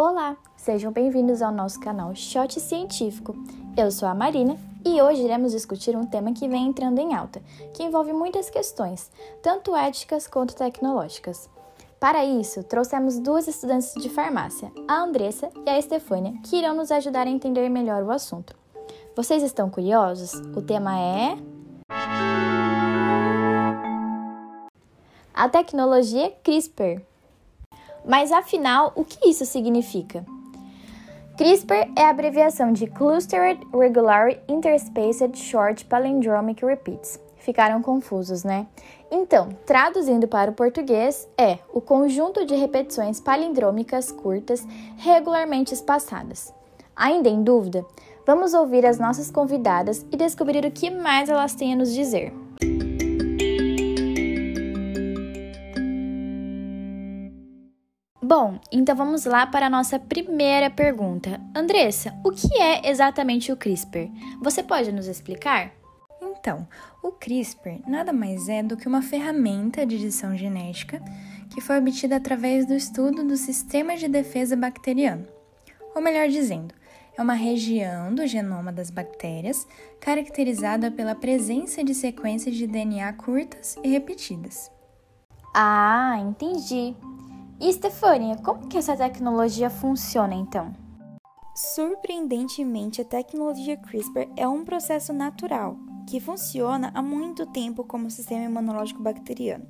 Olá, sejam bem-vindos ao nosso canal Shot Científico. Eu sou a Marina e hoje iremos discutir um tema que vem entrando em alta, que envolve muitas questões, tanto éticas quanto tecnológicas. Para isso, trouxemos duas estudantes de farmácia, a Andressa e a Estefânia, que irão nos ajudar a entender melhor o assunto. Vocês estão curiosos? O tema é. A tecnologia CRISPR. Mas afinal, o que isso significa? CRISPR é a abreviação de Clustered Regular Interspaced Short Palindromic Repeats. Ficaram confusos, né? Então, traduzindo para o português, é o conjunto de repetições palindrômicas curtas regularmente espaçadas. Ainda em dúvida? Vamos ouvir as nossas convidadas e descobrir o que mais elas têm a nos dizer. Bom, então vamos lá para a nossa primeira pergunta. Andressa, o que é exatamente o CRISPR? Você pode nos explicar? Então, o CRISPR nada mais é do que uma ferramenta de edição genética que foi obtida através do estudo do sistema de defesa bacteriano. Ou melhor dizendo, é uma região do genoma das bactérias caracterizada pela presença de sequências de DNA curtas e repetidas. Ah, entendi. E Stefania, como que essa tecnologia funciona então? Surpreendentemente, a tecnologia CRISPR é um processo natural que funciona há muito tempo como sistema imunológico bacteriano.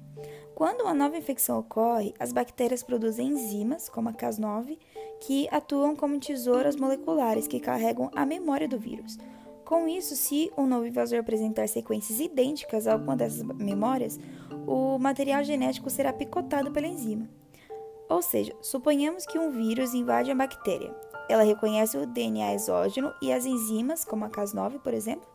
Quando uma nova infecção ocorre, as bactérias produzem enzimas, como a Cas9, que atuam como tesouras moleculares que carregam a memória do vírus. Com isso, se um novo invasor apresentar sequências idênticas a alguma dessas memórias, o material genético será picotado pela enzima. Ou seja, suponhamos que um vírus invade a bactéria. Ela reconhece o DNA exógeno e as enzimas, como a Cas9, por exemplo,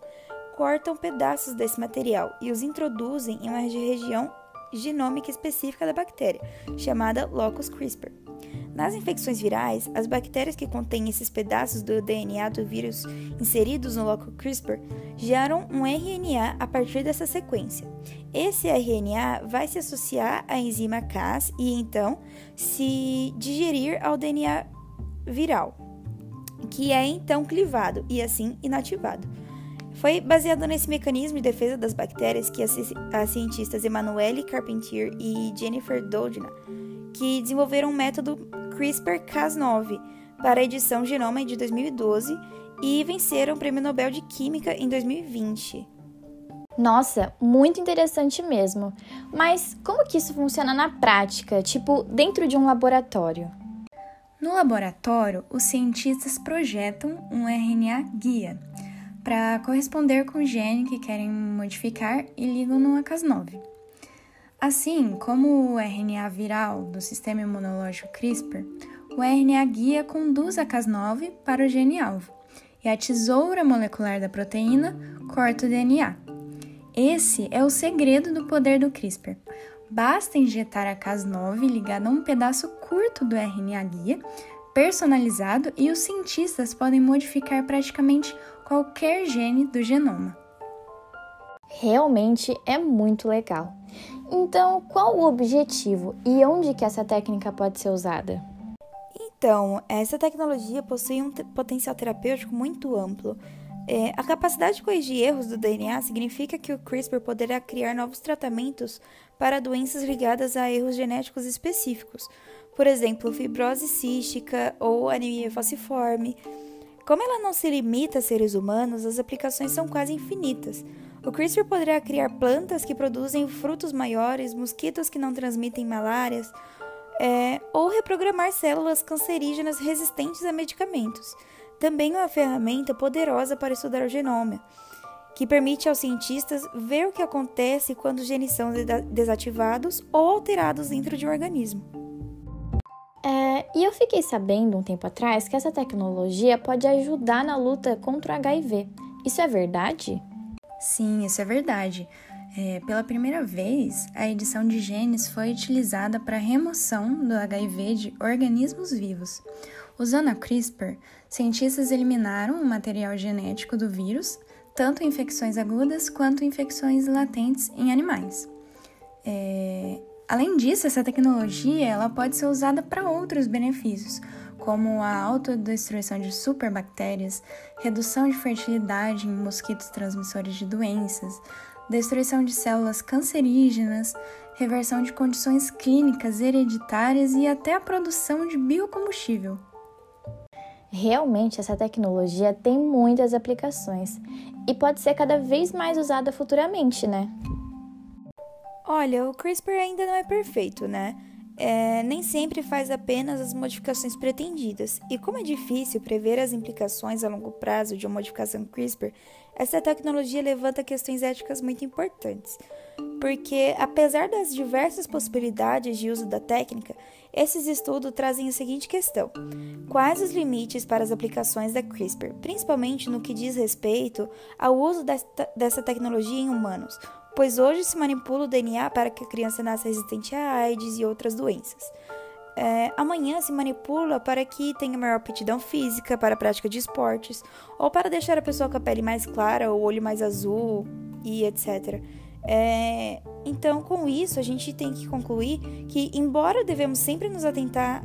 cortam pedaços desse material e os introduzem em uma região genômica específica da bactéria, chamada locus CRISPR. Nas infecções virais, as bactérias que contêm esses pedaços do DNA do vírus inseridos no locus CRISPR geram um RNA a partir dessa sequência. Esse RNA vai se associar à enzima Cas e então se digerir ao DNA viral, que é então clivado e assim inativado. Foi baseado nesse mecanismo de defesa das bactérias que as, as cientistas Emanuele Carpentier e Jennifer Doudna que desenvolveram o método CRISPR-Cas9 para a edição genoma de 2012 e venceram o Prêmio Nobel de Química em 2020. Nossa, muito interessante mesmo. Mas como que isso funciona na prática, tipo dentro de um laboratório? No laboratório, os cientistas projetam um RNA guia para corresponder com o gene que querem modificar e ligam no Cas9. Assim como o RNA viral do sistema imunológico CRISPR, o RNA guia conduz a Cas9 para o gene-alvo e a tesoura molecular da proteína corta o DNA. Esse é o segredo do poder do CRISPR. Basta injetar a Cas9 ligada a um pedaço curto do RNA guia, personalizado, e os cientistas podem modificar praticamente qualquer gene do genoma. Realmente é muito legal. Então, qual o objetivo e onde que essa técnica pode ser usada? Então, essa tecnologia possui um potencial terapêutico muito amplo. É, a capacidade de corrigir erros do DNA significa que o CRISPR poderá criar novos tratamentos para doenças ligadas a erros genéticos específicos, por exemplo, fibrose cística ou anemia falciforme. Como ela não se limita a seres humanos, as aplicações são quase infinitas. O CRISPR poderá criar plantas que produzem frutos maiores, mosquitos que não transmitem malárias, é, ou reprogramar células cancerígenas resistentes a medicamentos. Também é uma ferramenta poderosa para estudar o genoma, que permite aos cientistas ver o que acontece quando os genes são desativados ou alterados dentro de um organismo. É, e eu fiquei sabendo um tempo atrás que essa tecnologia pode ajudar na luta contra o HIV. Isso é verdade? Sim, isso é verdade. É, pela primeira vez, a edição de genes foi utilizada para remoção do HIV de organismos vivos. Usando a CRISPR, cientistas eliminaram o material genético do vírus, tanto infecções agudas quanto infecções latentes em animais. É... Além disso, essa tecnologia ela pode ser usada para outros benefícios, como a autodestruição de superbactérias, redução de fertilidade em mosquitos transmissores de doenças, destruição de células cancerígenas, reversão de condições clínicas hereditárias e até a produção de biocombustível. Realmente, essa tecnologia tem muitas aplicações e pode ser cada vez mais usada futuramente, né? Olha, o CRISPR ainda não é perfeito, né? É, nem sempre faz apenas as modificações pretendidas, e como é difícil prever as implicações a longo prazo de uma modificação CRISPR, essa tecnologia levanta questões éticas muito importantes. Porque, apesar das diversas possibilidades de uso da técnica, esses estudos trazem a seguinte questão: quais os limites para as aplicações da CRISPR, principalmente no que diz respeito ao uso dessa tecnologia em humanos? Pois hoje se manipula o DNA para que a criança nasça resistente a AIDS e outras doenças. É, amanhã se manipula para que tenha maior aptidão física para a prática de esportes, ou para deixar a pessoa com a pele mais clara, o olho mais azul e etc. É, então, com isso, a gente tem que concluir que, embora devemos sempre nos atentar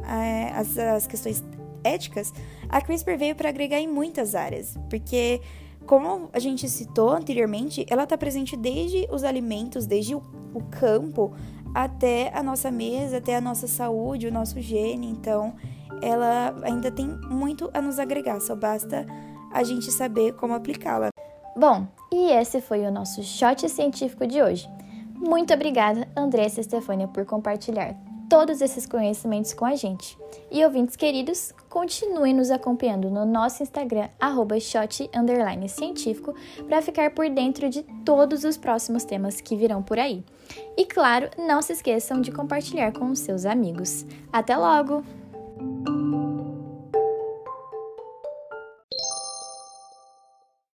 às é, questões éticas, a CRISPR veio para agregar em muitas áreas, porque como a gente citou anteriormente, ela está presente desde os alimentos, desde o, o, campo até a nossa mesa, até a nossa saúde, o nosso gene. Então, ela ainda tem muito a nos agregar, só basta a gente saber como aplicá-la. Bom, e esse foi o nosso shot científico de hoje. Muito obrigada, Andressa e Stefânia, por compartilhar todos esses conhecimentos com a gente. E ouvintes queridos, continuem nos acompanhando no nosso Instagram, shot_científico, para ficar por dentro de todos os próximos temas que virão por aí. E claro, não se esqueçam de compartilhar com os seus amigos. Até logo!